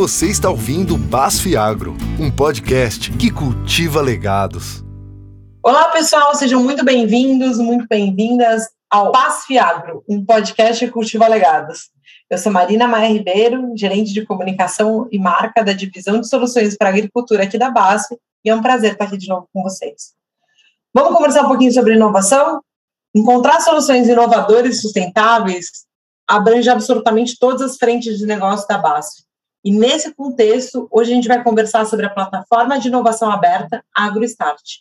Você está ouvindo Basf Agro, um podcast que cultiva legados. Olá, pessoal, sejam muito bem-vindos, muito bem-vindas ao Basf Agro, um podcast que cultiva legados. Eu sou Marina Maia Ribeiro, gerente de comunicação e marca da divisão de soluções para a agricultura aqui da BASF, e é um prazer estar aqui de novo com vocês. Vamos conversar um pouquinho sobre inovação? Encontrar soluções inovadoras e sustentáveis abrange absolutamente todas as frentes de negócio da BASF. E nesse contexto, hoje a gente vai conversar sobre a plataforma de inovação aberta AgroStart.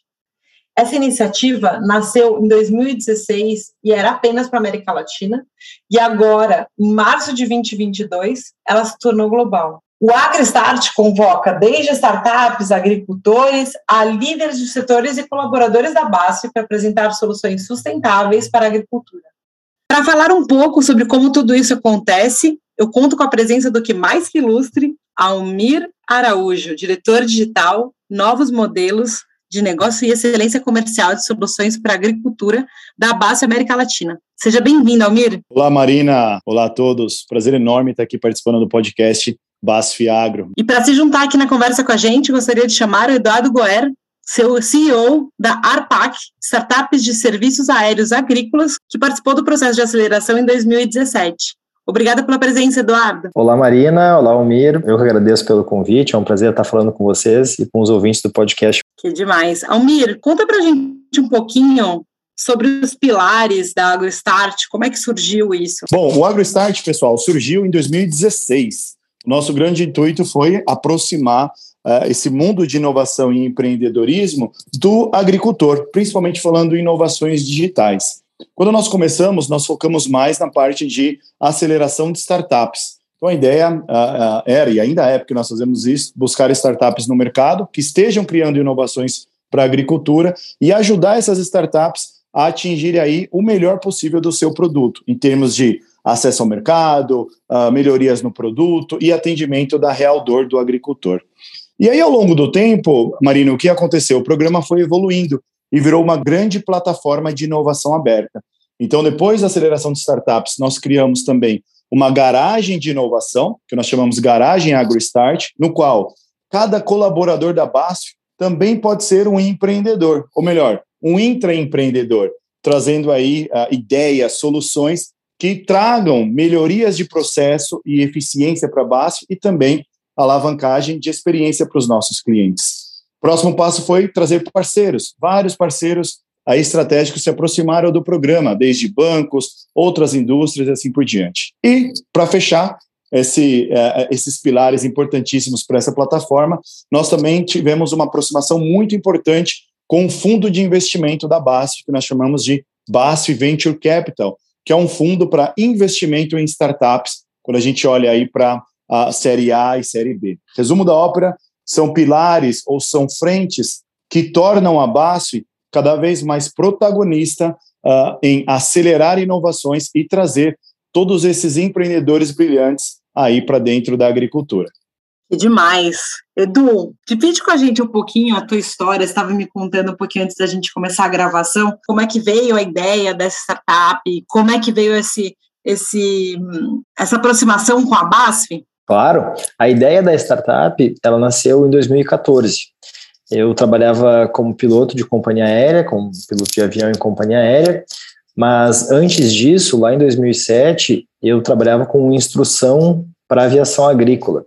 Essa iniciativa nasceu em 2016 e era apenas para a América Latina, e agora, em março de 2022, ela se tornou global. O AgriStart convoca desde startups, agricultores, a líderes de setores e colaboradores da BASF para apresentar soluções sustentáveis para a agricultura. Para falar um pouco sobre como tudo isso acontece, eu conto com a presença do que mais que ilustre, Almir Araújo, diretor digital, novos modelos de negócio e excelência comercial de soluções para a agricultura da BASF América Latina. Seja bem-vindo, Almir. Olá, Marina. Olá a todos. Prazer enorme estar aqui participando do podcast BASF Agro. E para se juntar aqui na conversa com a gente, gostaria de chamar o Eduardo Goer, seu CEO da ARPAC, Startups de Serviços Aéreos Agrícolas, que participou do processo de aceleração em 2017. Obrigada pela presença, Eduardo. Olá, Marina. Olá, Almir. Eu que agradeço pelo convite. É um prazer estar falando com vocês e com os ouvintes do podcast. Que demais. Almir, conta pra gente um pouquinho sobre os pilares da AgroStart, como é que surgiu isso? Bom, o AgroStart, pessoal, surgiu em 2016. Nosso grande intuito foi aproximar uh, esse mundo de inovação e empreendedorismo do agricultor, principalmente falando em inovações digitais. Quando nós começamos, nós focamos mais na parte de aceleração de startups. Então, a ideia era, e ainda é, porque nós fazemos isso, buscar startups no mercado que estejam criando inovações para a agricultura e ajudar essas startups a atingir aí o melhor possível do seu produto, em termos de acesso ao mercado, uh, melhorias no produto e atendimento da real dor do agricultor. E aí, ao longo do tempo, Marino, o que aconteceu? O programa foi evoluindo e virou uma grande plataforma de inovação aberta. Então, depois da aceleração de startups, nós criamos também uma garagem de inovação, que nós chamamos Garagem AgroStart, no qual cada colaborador da BASF também pode ser um empreendedor, ou melhor, um intraempreendedor, trazendo aí uh, ideias, soluções que tragam melhorias de processo e eficiência para a BASF e também alavancagem de experiência para os nossos clientes. Próximo passo foi trazer parceiros. Vários parceiros aí estratégicos se aproximaram do programa, desde bancos, outras indústrias e assim por diante. E, para fechar, esse, uh, esses pilares importantíssimos para essa plataforma, nós também tivemos uma aproximação muito importante com o fundo de investimento da BASF, que nós chamamos de BASF Venture Capital, que é um fundo para investimento em startups, quando a gente olha aí para a série A e série B. Resumo da ópera, são pilares ou são frentes que tornam a BASF cada vez mais protagonista uh, em acelerar inovações e trazer todos esses empreendedores brilhantes aí para dentro da agricultura. Que demais. Edu, divide com a gente um pouquinho a tua história. Você estava me contando um pouquinho antes da gente começar a gravação, como é que veio a ideia dessa startup, como é que veio esse, esse, essa aproximação com a BASF? Claro, a ideia da startup, ela nasceu em 2014. Eu trabalhava como piloto de companhia aérea, como piloto de avião em companhia aérea, mas antes disso, lá em 2007, eu trabalhava com instrução para aviação agrícola.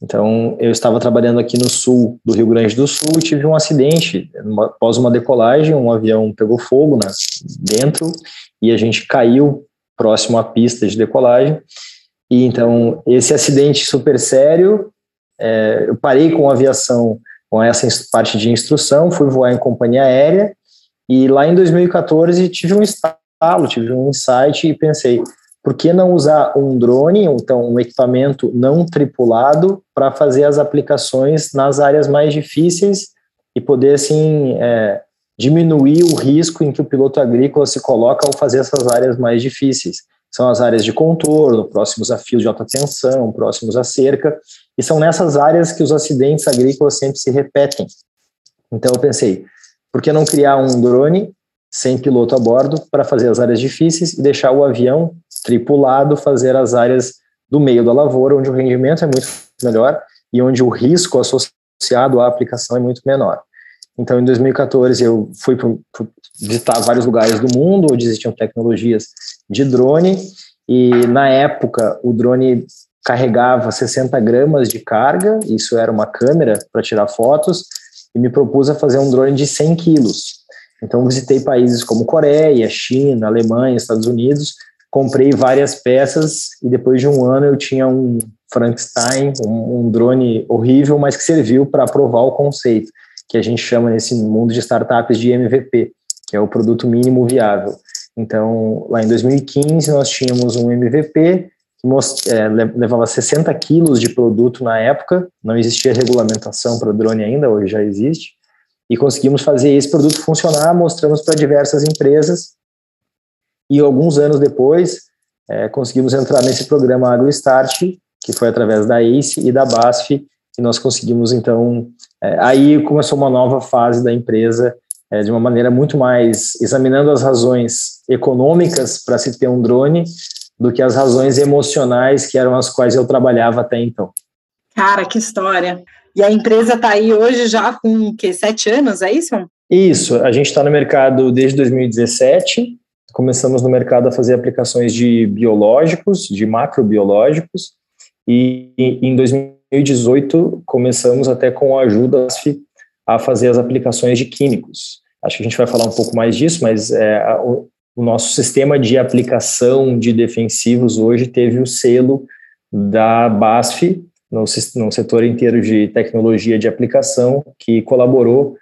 Então, eu estava trabalhando aqui no sul do Rio Grande do Sul e tive um acidente. Após uma decolagem, um avião pegou fogo né, dentro e a gente caiu próximo à pista de decolagem e então, esse acidente super sério, é, eu parei com a aviação, com essa parte de instrução, fui voar em companhia aérea, e lá em 2014 tive um estalo, tive um insight e pensei, por que não usar um drone, então um equipamento não tripulado, para fazer as aplicações nas áreas mais difíceis e poder, assim, é, diminuir o risco em que o piloto agrícola se coloca ao fazer essas áreas mais difíceis são as áreas de contorno, próximos a fios de alta tensão, próximos à cerca, e são nessas áreas que os acidentes agrícolas sempre se repetem. Então eu pensei, por que não criar um drone sem piloto a bordo para fazer as áreas difíceis e deixar o avião tripulado fazer as áreas do meio da lavoura, onde o rendimento é muito melhor e onde o risco associado à aplicação é muito menor. Então, em 2014, eu fui para visitar vários lugares do mundo onde existiam tecnologias de drone, e na época o drone carregava 60 gramas de carga, isso era uma câmera para tirar fotos, e me propus a fazer um drone de 100 quilos. Então, visitei países como Coreia, China, Alemanha, Estados Unidos, comprei várias peças e depois de um ano eu tinha um Frankenstein, um, um drone horrível, mas que serviu para provar o conceito, que a gente chama nesse mundo de startups de MVP, que é o produto mínimo viável. Então, lá em 2015, nós tínhamos um MVP que é, levava 60 quilos de produto na época, não existia regulamentação para o drone ainda, hoje já existe, e conseguimos fazer esse produto funcionar, mostramos para diversas empresas, e alguns anos depois, é, conseguimos entrar nesse programa AgroStart, que foi através da ACE e da BASF, e nós conseguimos, então, é, aí começou uma nova fase da empresa, é, de uma maneira muito mais examinando as razões econômicas para se ter um drone, do que as razões emocionais que eram as quais eu trabalhava até então. Cara, que história! E a empresa está aí hoje já com que sete anos, é isso? Isso, a gente está no mercado desde 2017. Começamos no mercado a fazer aplicações de biológicos, de macrobiológicos, e em 2018 começamos até com a ajuda a fazer as aplicações de químicos. Acho que a gente vai falar um pouco mais disso, mas é, o nosso sistema de aplicação de defensivos hoje teve o selo da BASF, no, no setor inteiro de tecnologia de aplicação, que colaborou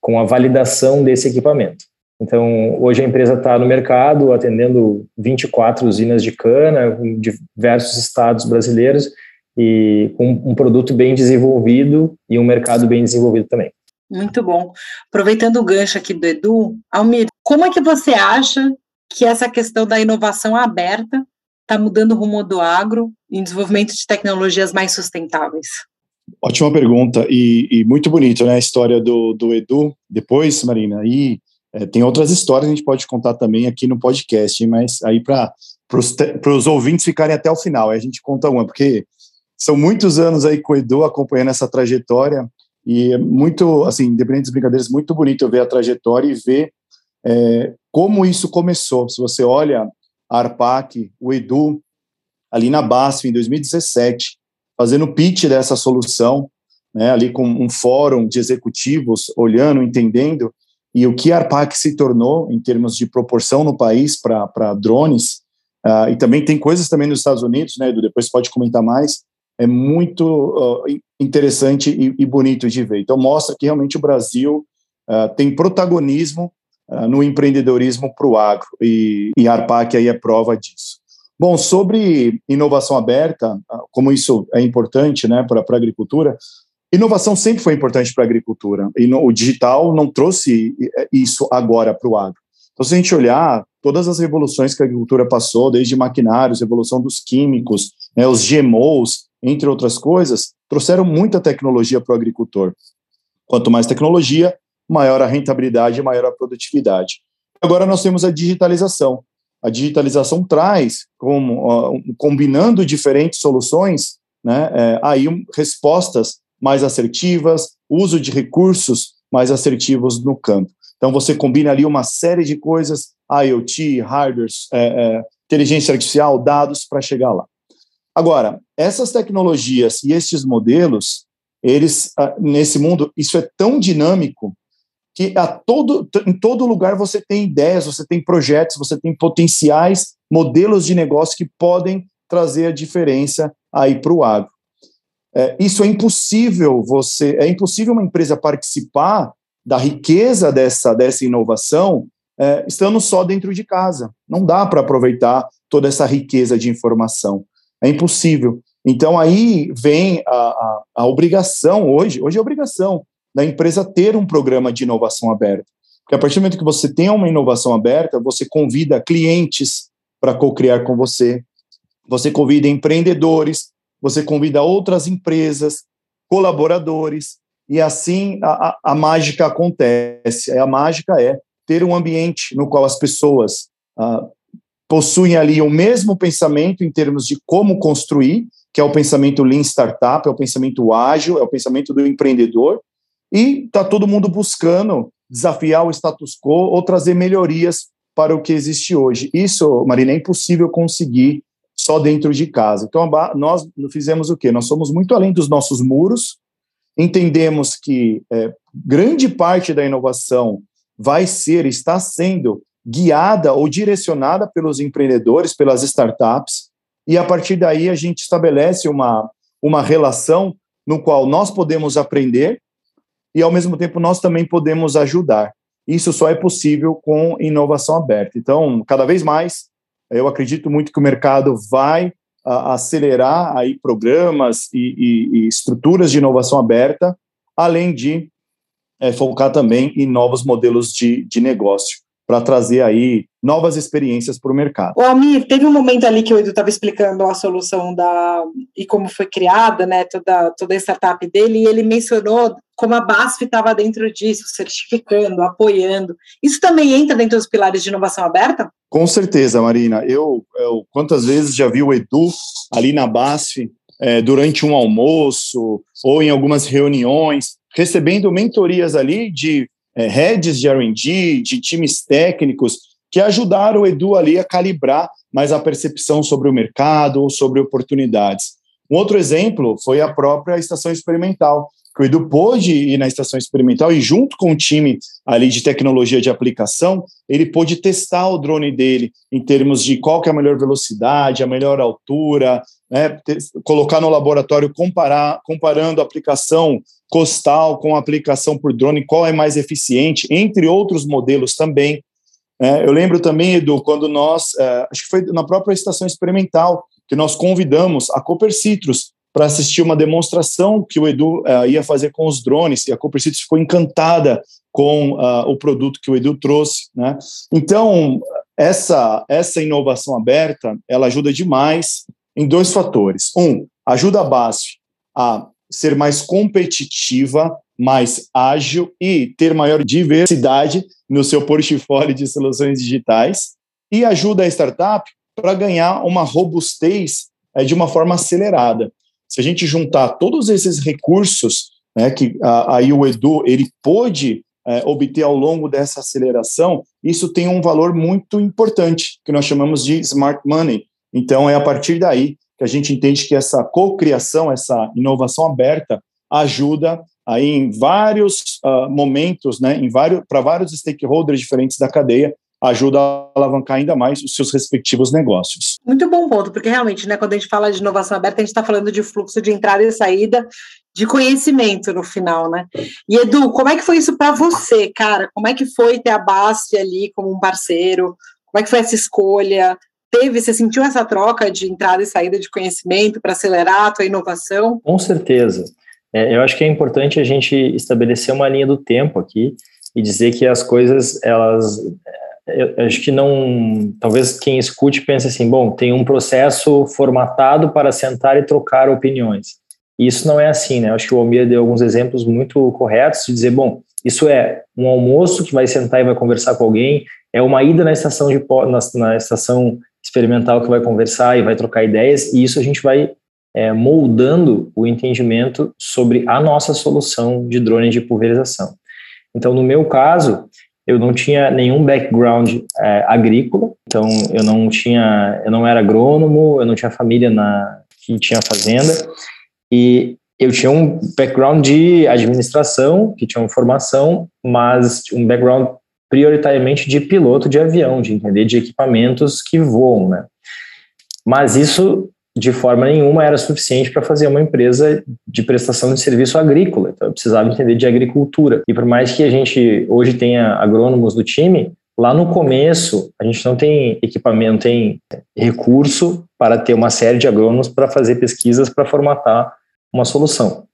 com a validação desse equipamento. Então, hoje a empresa está no mercado atendendo 24 usinas de cana em diversos estados brasileiros e com um produto bem desenvolvido e um mercado bem desenvolvido também. Muito bom. Aproveitando o gancho aqui do Edu, Almir, como é que você acha que essa questão da inovação aberta está mudando o rumo do agro em desenvolvimento de tecnologias mais sustentáveis? Ótima pergunta e, e muito bonito, né? A história do, do Edu. Depois, Marina, aí é, tem outras histórias que a gente pode contar também aqui no podcast, mas aí para os ouvintes ficarem até o final, aí a gente conta uma, porque são muitos anos aí com o Edu acompanhando essa trajetória e é muito, assim, independente das brincadeiras, muito bonito ver a trajetória e ver é, como isso começou. Se você olha a Arpac, o Edu, ali na BASF, em 2017, fazendo pitch dessa solução, né, ali com um fórum de executivos olhando, entendendo, e o que a Arpac se tornou em termos de proporção no país para drones, uh, e também tem coisas também nos Estados Unidos, né, Edu, depois pode comentar mais, é muito uh, interessante e, e, bonito de ver. Então, mostra que realmente o Brasil uh, tem protagonismo uh, no empreendedorismo para o agro, e, e a ARPAC aí é prova disso. Bom, sobre inovação aberta, como isso é importante né, para a agricultura, inovação sempre foi importante para a agricultura, e no, o digital não trouxe isso agora para o agro. Então, se a gente olhar todas as revoluções que a agricultura passou, desde maquinários, revolução dos químicos, né, os GMOs, entre outras coisas, trouxeram muita tecnologia para o agricultor. Quanto mais tecnologia, maior a rentabilidade e maior a produtividade. Agora nós temos a digitalização. A digitalização traz, como, combinando diferentes soluções, né, é, aí respostas mais assertivas, uso de recursos mais assertivos no campo. Então você combina ali uma série de coisas, IoT, hardware, é, é, inteligência artificial, dados para chegar lá. Agora, essas tecnologias e estes modelos, eles ah, nesse mundo, isso é tão dinâmico que a todo, em todo lugar você tem ideias, você tem projetos, você tem potenciais modelos de negócio que podem trazer a diferença aí para o agro. É, isso é impossível você, é impossível uma empresa participar da riqueza dessa, dessa inovação é, estando só dentro de casa. Não dá para aproveitar toda essa riqueza de informação. É impossível. Então aí vem a, a, a obrigação hoje, hoje é obrigação da empresa ter um programa de inovação aberta. Porque a partir do momento que você tem uma inovação aberta, você convida clientes para co-criar com você, você convida empreendedores, você convida outras empresas, colaboradores, e assim a, a, a mágica acontece. A mágica é ter um ambiente no qual as pessoas ah, possuem ali o mesmo pensamento em termos de como construir, que é o pensamento Lean Startup, é o pensamento ágil, é o pensamento do empreendedor, e está todo mundo buscando desafiar o status quo ou trazer melhorias para o que existe hoje. Isso, Marina, é impossível conseguir só dentro de casa. Então, nós fizemos o quê? Nós somos muito além dos nossos muros, entendemos que é, grande parte da inovação vai ser, está sendo guiada ou direcionada pelos empreendedores, pelas startups, e a partir daí a gente estabelece uma, uma relação no qual nós podemos aprender e, ao mesmo tempo, nós também podemos ajudar. Isso só é possível com inovação aberta. Então, cada vez mais, eu acredito muito que o mercado vai a, acelerar aí programas e, e, e, estruturas de inovação aberta, além de é, focar também em novos modelos de, de negócio para trazer aí novas experiências para o mercado. O Almir, teve um momento ali que o Edu estava explicando a solução da e como foi criada, né, toda, toda a startup dele, e ele mencionou como a BASF estava dentro disso, certificando, apoiando. Isso também entra dentro dos pilares de inovação aberta? Com certeza, Marina. Eu, eu quantas vezes já vi o Edu ali na BASF é, durante um almoço ou em algumas reuniões, recebendo mentorias ali de é, heads de R&D, de times técnicos, que ajudaram o Edu ali a calibrar mais a percepção sobre o mercado ou sobre oportunidades. Um outro exemplo foi a própria estação experimental, que o Edu pôde ir na estação experimental e junto com o time ali de tecnologia de aplicação, ele pôde testar o drone dele em termos de qual que é a melhor velocidade, a melhor altura, né, colocar no laboratório, comparar, comparando a aplicação costal com aplicação por drone, qual é mais eficiente, entre outros modelos também. É, eu lembro também, Edu, quando nós, é, acho que foi na própria estação experimental, que nós convidamos a Cooper Citrus para assistir uma demonstração que o Edu uh, ia fazer com os drones, e a Cooper Citrus ficou encantada com uh, o produto que o Edu trouxe. Né? Então, essa, essa inovação aberta, ela ajuda demais em dois fatores. Um, ajuda a BASF a ser mais competitiva, mais ágil e ter maior diversidade no seu portfólio de soluções digitais, e ajuda a startup para ganhar uma robustez é, de uma forma acelerada. Se a gente juntar todos esses recursos né, que aí o Edu ele pôde é, obter ao longo dessa aceleração, isso tem um valor muito importante, que nós chamamos de smart money. Então, é a partir daí que a gente entende que essa cocriação, essa inovação aberta, ajuda aí em vários uh, momentos, né, em vários, para vários stakeholders diferentes da cadeia, ajuda a alavancar ainda mais os seus respectivos negócios. Muito bom ponto, porque realmente, né, quando a gente fala de inovação aberta, a gente está falando de fluxo de entrada e saída de conhecimento no final, né? E Edu, como é que foi isso para você, cara? Como é que foi ter a Basti ali como um parceiro? Como é que foi essa escolha? Teve, você sentiu essa troca de entrada e saída de conhecimento para acelerar a tua inovação? Com certeza. É, eu acho que é importante a gente estabelecer uma linha do tempo aqui e dizer que as coisas elas eu acho que não. Talvez quem escute pense assim: bom, tem um processo formatado para sentar e trocar opiniões. E isso não é assim, né? Eu acho que o Almir deu alguns exemplos muito corretos de dizer: bom, isso é um almoço que vai sentar e vai conversar com alguém, é uma ida na estação de na, na estação experimental que vai conversar e vai trocar ideias, e isso a gente vai é, moldando o entendimento sobre a nossa solução de drone de pulverização. Então, no meu caso, eu não tinha nenhum background é, agrícola, então eu não tinha, eu não era agrônomo, eu não tinha família na que tinha fazenda e eu tinha um background de administração, que tinha uma formação, mas um background prioritariamente de piloto de avião, de entender de equipamentos que voam, né? Mas isso de forma nenhuma era suficiente para fazer uma empresa de prestação de serviço agrícola. Então, eu precisava entender de agricultura. E por mais que a gente hoje tenha agrônomos do time, lá no começo a gente não tem equipamento, tem recurso para ter uma série de agrônomos para fazer pesquisas para formatar uma solução.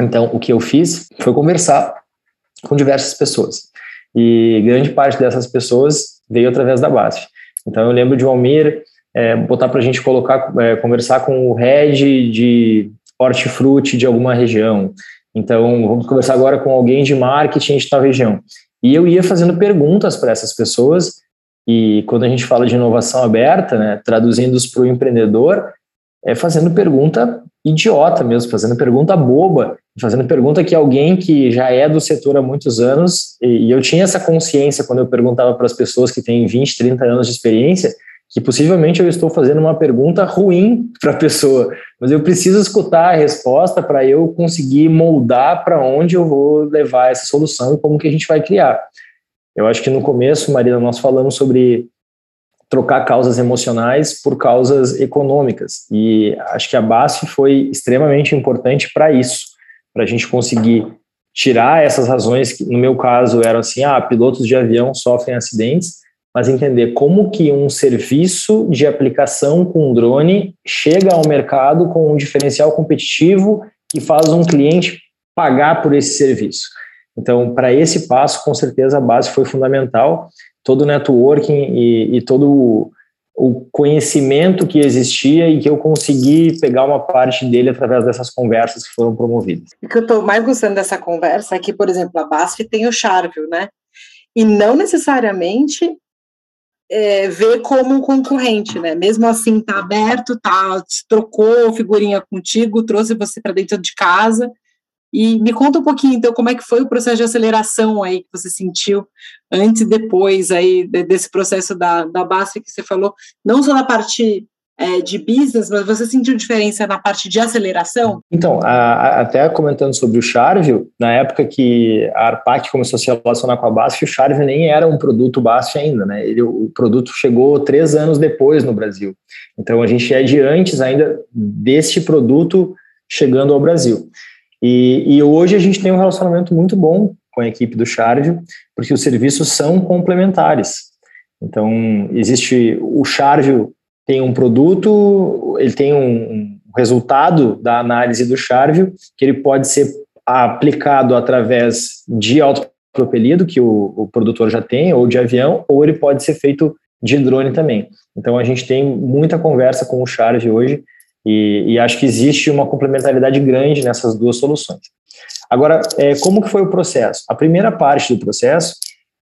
Então, o que eu fiz foi conversar com diversas pessoas. E grande parte dessas pessoas veio através da BASF. Então, eu lembro de Almir é, botar para a gente colocar, é, conversar com o head de hortifruti de alguma região. Então, vamos conversar agora com alguém de marketing de tal região. E eu ia fazendo perguntas para essas pessoas E quando a gente fala de inovação aberta, né, traduzindo isso para o empreendedor, é fazendo pergunta idiota mesmo, fazendo pergunta boba, fazendo pergunta que alguém que já é do setor há muitos anos, e, e eu tinha essa consciência quando eu perguntava para as pessoas que têm 20, 30 anos de experiência, que possivelmente eu estou fazendo uma pergunta ruim para a pessoa, mas eu preciso escutar a resposta para eu conseguir moldar para onde eu vou levar essa solução e como que a gente vai criar. Eu acho que no começo, Marina, nós falamos sobre trocar causas emocionais por causas econômicas e acho que a BASF foi extremamente importante para isso, para a gente conseguir tirar essas razões que no meu caso eram assim, ah, pilotos de avião sofrem acidentes, mas entender como que um serviço de aplicação com drone chega ao mercado com um diferencial competitivo que faz um cliente pagar por esse serviço. Então, para esse passo, com certeza a base foi fundamental, todo o networking e, e todo o conhecimento que existia e que eu consegui pegar uma parte dele através dessas conversas que foram promovidas. O que eu estou mais gostando dessa conversa é que, por exemplo, a BASF tem o Charvio, né? E não necessariamente é, ver como um concorrente, né? Mesmo assim, tá aberto, tá, trocou figurinha contigo, trouxe você para dentro de casa. E me conta um pouquinho, então, como é que foi o processo de aceleração aí que você sentiu antes e depois aí desse processo da, da base que você falou, não só na parte é, de business, mas você sentiu diferença na parte de aceleração? Então, a, a, até comentando sobre o Charvio, na época que a Arpac começou a se relacionar com a BASF, o Charvio nem era um produto BASF ainda, né? Ele, o produto chegou três anos depois no Brasil. Então, a gente é de antes ainda deste produto chegando ao Brasil. E, e hoje a gente tem um relacionamento muito bom com a equipe do Charvio, porque os serviços são complementares. Então, existe o Charvio tem um produto, ele tem um resultado da análise do Charvio, que ele pode ser aplicado através de autopropelido, que o, o produtor já tem, ou de avião, ou ele pode ser feito de drone também. Então a gente tem muita conversa com o Charvio hoje e, e, acho que existe uma complementaridade grande nessas duas soluções. Agora, é, como que foi o processo? A primeira parte do processo,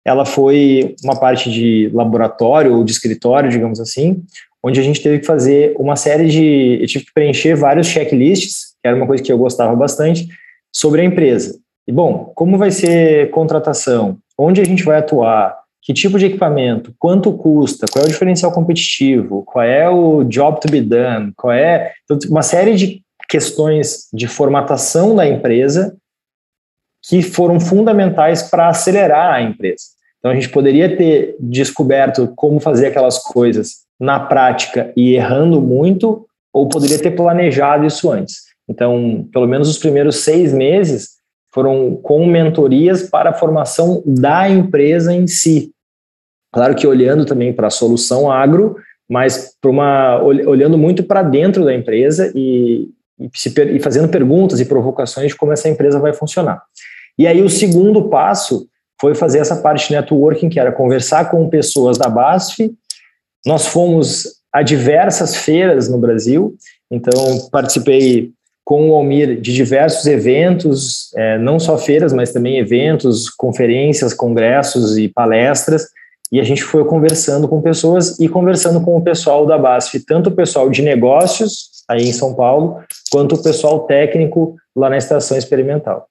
ela foi uma parte de laboratório ou de escritório, digamos assim, onde a gente teve que fazer uma série de. Eu tive que preencher vários checklists, que era uma coisa que eu gostava bastante, sobre a empresa. E, bom, como vai ser contratação? Onde a gente vai atuar? Que tipo de equipamento? Quanto custa? Qual é o diferencial competitivo? Qual é o job to be done? Qual é. Então, uma série de questões de formatação da empresa que foram fundamentais para acelerar a empresa. Então, a gente poderia ter descoberto como fazer aquelas coisas na prática e errando muito, ou poderia ter planejado isso antes. Então, pelo menos os primeiros seis meses foram com mentorias para a formação da empresa em si. Claro que olhando também para a solução agro, mas para uma olhando muito para dentro da empresa e, e, se, e fazendo perguntas e provocações de como essa empresa vai funcionar. E aí o segundo passo foi fazer essa parte de networking, que era conversar com pessoas da BASF nós fomos a diversas feiras no Brasil, então participei com o Almir de diversos eventos, é, não só feiras, mas também eventos, conferências, congressos e palestras, e a gente foi conversando com pessoas e conversando com o pessoal da BASF, tanto o pessoal de negócios, aí em São Paulo, quanto o pessoal técnico lá na estação experimental.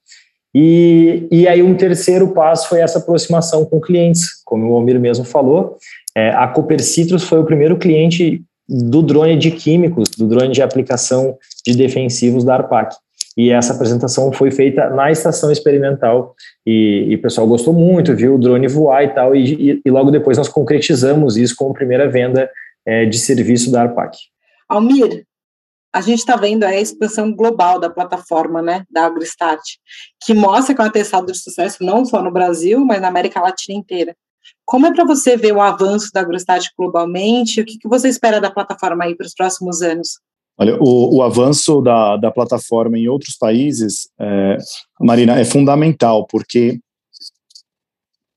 E, e aí um terceiro passo foi essa aproximação com clientes, como o Almir mesmo falou, é, a Cooper Citrus foi o primeiro cliente do drone de químicos, do drone de aplicação de defensivos da ARPAC. E essa apresentação foi feita na estação experimental e, e o pessoal gostou muito, viu o drone voar e tal, e, e, e logo depois nós concretizamos isso com a primeira venda é, de serviço da ARPAC. Almir, a gente está vendo a expansão global da plataforma, né, da AgroStart, que mostra que é um atestado de sucesso não só no Brasil, mas na América Latina inteira. Como é para você ver o avanço da AgroStat globalmente? O que, que você espera da plataforma aí para os próximos anos? Olha, o, o avanço da, da plataforma em outros países, é, Marina, é fundamental, porque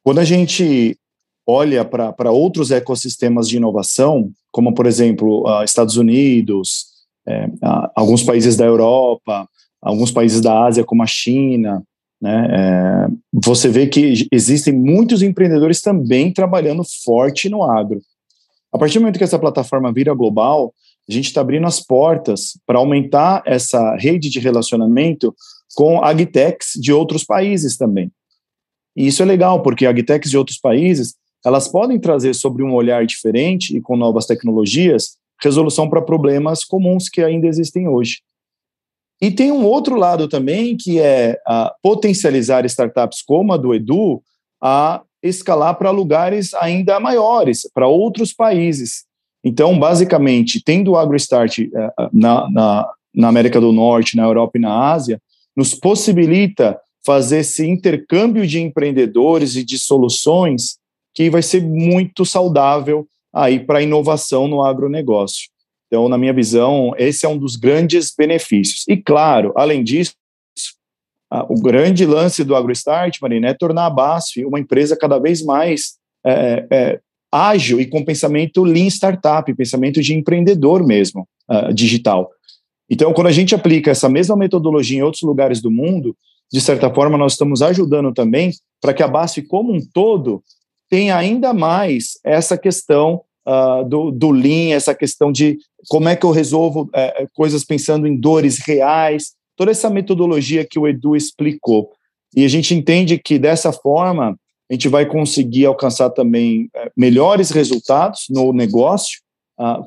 quando a gente olha para outros ecossistemas de inovação, como, por exemplo, Estados Unidos, é, alguns países da Europa, alguns países da Ásia, como a China, Né? É, você vê que existem muitos empreendedores também trabalhando forte no agro. A partir do momento que essa plataforma vira global, a gente está abrindo as portas para aumentar essa rede de relacionamento com agtechs de outros países também. E isso é legal, porque agtechs de outros países, elas podem trazer sobre um olhar diferente e com novas tecnologias, resolução para problemas comuns que ainda existem hoje. E tem um outro lado também, que é potencializar startups como a do Edu a escalar para lugares ainda maiores, para outros países. Então, basicamente, tendo o AgroStart eh, na, na, na América do Norte, na Europa e na Ásia, nos possibilita fazer esse intercâmbio de empreendedores e de soluções que vai ser muito saudável aí para a inovação no agronegócio. Então, na minha visão, esse é um dos grandes benefícios. E, claro, além disso, o grande lance do AgroStart, Marina, é tornar a BASF uma empresa cada vez mais é, é, ágil e com pensamento lean startup, pensamento de empreendedor mesmo, uh, digital. Então, quando a gente aplica essa mesma metodologia em outros lugares do mundo, de certa forma, nós estamos ajudando também para que a BASF como um todo tenha ainda mais essa questão uh, do, do Lean, essa questão de como é que eu resolvo uh, coisas pensando em dores reais, toda essa metodologia que o Edu explicou. E a gente entende que dessa forma a gente vai conseguir alcançar também uh, melhores resultados no negócio,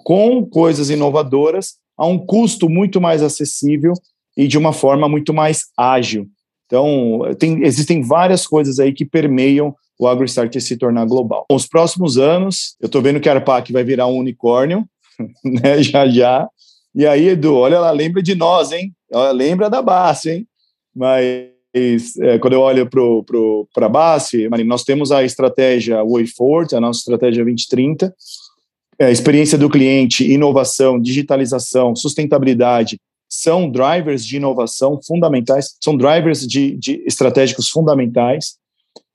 com coisas inovadoras, a um custo muito mais acessível e de uma forma muito mais ágil. Então, tem, existem várias coisas aí que permeiam o AgroStart se tornar global. Nos próximos anos, eu estou vendo que a Arpac vai virar um unicórnio, né, já já. E aí, Edu, olha lá, lembra de nós, hein? Lembra da base, hein? Mas é, quando eu olho para a base, nós temos a estratégia Way Forward, a nossa estratégia 2030, é, experiência do cliente, inovação, digitalização, sustentabilidade, são drivers de inovação fundamentais, são drivers de, de estratégicos fundamentais.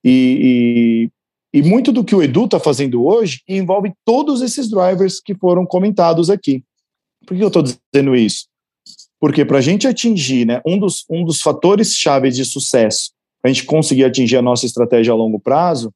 E, e, e muito do que o Edu está fazendo hoje envolve todos esses drivers que foram comentados aqui. Por que eu estou dizendo isso? Porque para a gente atingir né, um, dos, um dos fatores chaves de sucesso, para a gente conseguir atingir a nossa estratégia a longo prazo,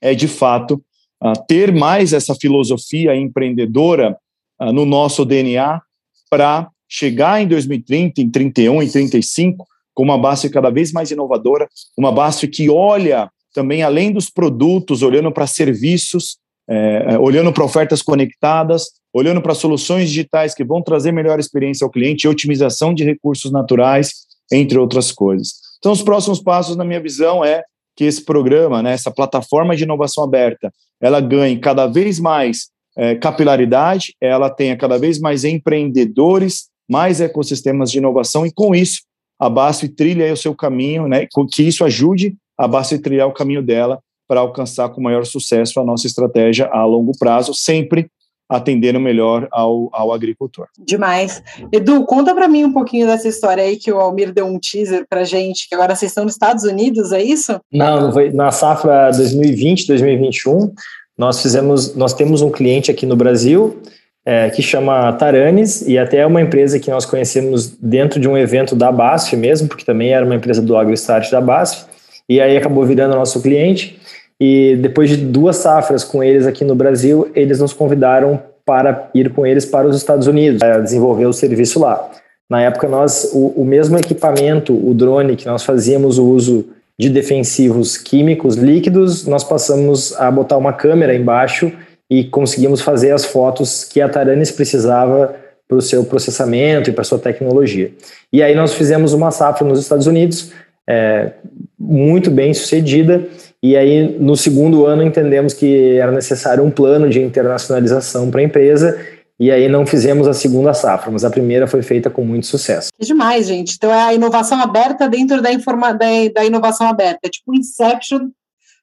é de fato uh, ter mais essa filosofia empreendedora uh, no nosso DNA para chegar em 2030, em 31, em 35, com uma BASF cada vez mais inovadora, uma BASF que olha também além dos produtos, olhando para serviços, é, é olhando para ofertas conectadas, olhando para soluções digitais que vão trazer melhor experiência ao cliente e otimização de recursos naturais, entre outras coisas. Então, os próximos passos, na minha visão, é que esse programa, né, essa plataforma de inovação aberta, ela ganhe cada vez mais é, capilaridade, ela tenha cada vez mais empreendedores, mais ecossistemas de inovação e, com isso, a BASF trilha o seu caminho, né, que isso ajude a BASF trilhar o caminho dela para alcançar com maior sucesso a nossa estratégia a longo prazo, sempre atendendo melhor ao, ao agricultor. Demais. Edu, conta para mim um pouquinho dessa história aí que o Almir deu um teaser para gente, que agora vocês estão nos Estados Unidos, é isso? Não, foi na safra 2020, 2021, nós fizemos, nós temos um cliente aqui no Brasil é, que chama Taranis, e até é uma empresa que nós conhecemos dentro de um evento da BASF mesmo, porque também era uma empresa do AgroStart da BASF, e aí acabou virando nosso cliente. E depois de duas safras com eles aqui no Brasil, eles nos convidaram para ir com eles para os Estados Unidos, para desenvolver o serviço lá. Na época, nós, o, o mesmo equipamento, o drone que nós fazíamos o uso de defensivos químicos líquidos, nós passamos a botar uma câmera embaixo e conseguimos fazer as fotos que a Taranis precisava para o seu processamento e para sua tecnologia. E aí nós fizemos uma safra nos Estados Unidos, é, muito bem sucedida, e aí no segundo ano entendemos que era necessário um plano de internacionalização para a empresa, e aí não fizemos a segunda safra, mas a primeira foi feita com muito sucesso. Que demais, gente. Então é a inovação aberta dentro da, informa da, da inovação aberta. É tipo Inception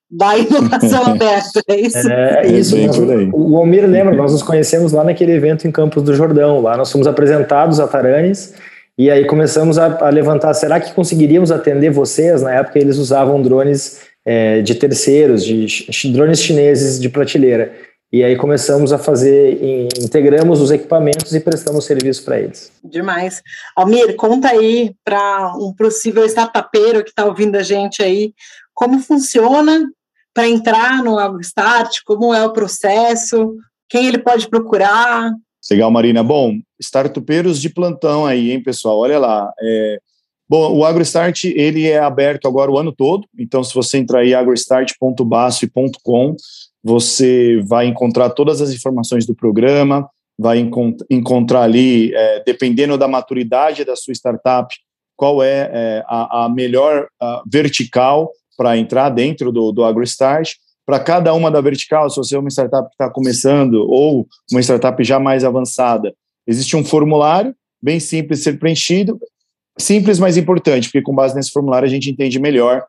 da inovação aberta, é isso? É, é isso. Nós, o Almir lembra, nós nos conhecemos lá naquele evento em Campos do Jordão. Lá nós fomos apresentados a Taranes e aí começamos a, a levantar, será que conseguiríamos atender vocês? Na época eles usavam drones é, de terceiros, de drones chineses de prateleira. E aí começamos a fazer, integramos os equipamentos e prestamos serviço para eles. Demais. Almir, conta aí para um possível startupeiro que está ouvindo a gente aí, como funciona para entrar no AgroStart, como é o processo, quem ele pode procurar. Legal, Marina. Bom, startupeiros de plantão aí, hein, pessoal? Olha lá. É... Bom, o AgroStart, ele é aberto agora o ano todo, então se você entrar aí agrostart.basf.com, você vai encontrar todas as informações do programa, vai encont encontrar ali, é, dependendo da maturidade da sua startup, qual é, é a, a, melhor a vertical para entrar dentro do, do AgroStart. Para cada uma da vertical, se você é uma startup que está começando ou uma startup já mais avançada, existe um formulário bem simples de ser preenchido, simples, mas importante, porque com base nesse formulário a gente entende melhor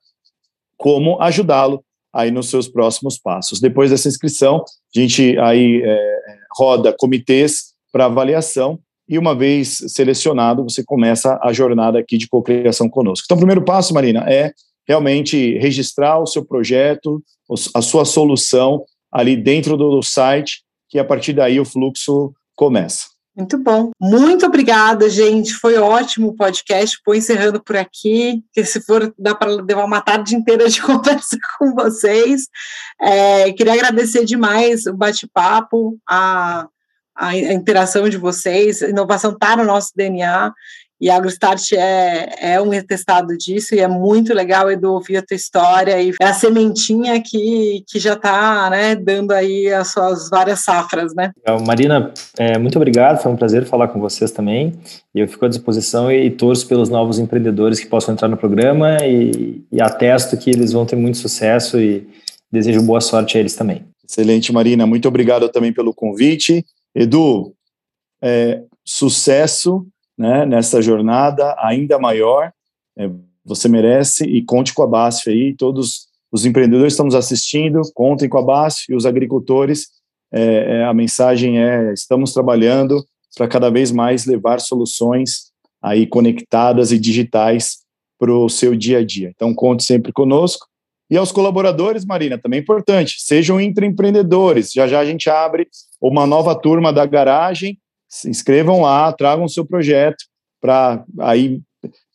como ajudá-lo aí nos seus próximos passos. Depois dessa inscrição, a gente aí é, roda comitês para avaliação e uma vez selecionado, você começa a jornada aqui de cocriação conosco. Então, o primeiro passo, Marina, é realmente registrar o seu projeto, a sua solução ali dentro do site, que a partir daí o fluxo começa. Muito bom. Muito obrigada, gente. Foi ótimo o podcast. Vou encerrando por aqui, que se for dá para levar uma tarde inteira de conversa com vocês. É, queria agradecer demais o bate-papo, a, a interação de vocês. A inovação está no nosso DNA e a AgroStart é, é um atestado disso e é muito legal, Edu, ouvir a tua história e é a sementinha que, que já está né, dando aí as suas várias safras, né? Marina, é, muito obrigado, foi um prazer falar com vocês também e eu fico à disposição e, e torço pelos novos empreendedores que possam entrar no programa e, e atesto que eles vão ter muito sucesso e desejo boa sorte a eles também. Excelente, Marina, muito obrigado também pelo convite. Edu, é, sucesso né, nessa jornada ainda maior. É, você merece e conte com a BASF aí. Todos os empreendedores estão nos assistindo, contem com a BASF e os agricultores. É, é, a mensagem é: estamos trabalhando para cada vez mais levar soluções aí conectadas e digitais para o seu dia a dia. Então, conte sempre conosco. E aos colaboradores, Marina, também é importante, sejam intraempreendedores. Já já a gente abre uma nova turma da garagem se inscrevam lá, tragam o seu projeto para aí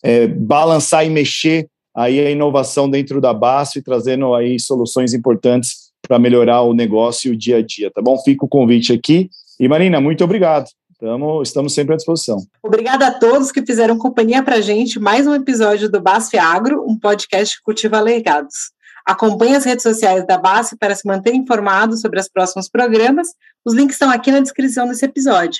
é, balançar e mexer aí a inovação dentro da BASF, trazendo aí soluções importantes para melhorar o negócio e o dia a dia, tá bom? Fica o convite aqui. E Marina, muito obrigado. Tamo, estamos sempre à disposição. Obrigada a todos que fizeram companhia para gente. Mais um episódio do BASF Agro, um podcast que cultiva legados. Acompanhe as redes sociais da BASF para se manter informado sobre os próximos programas. Os links estão aqui na descrição desse episódio.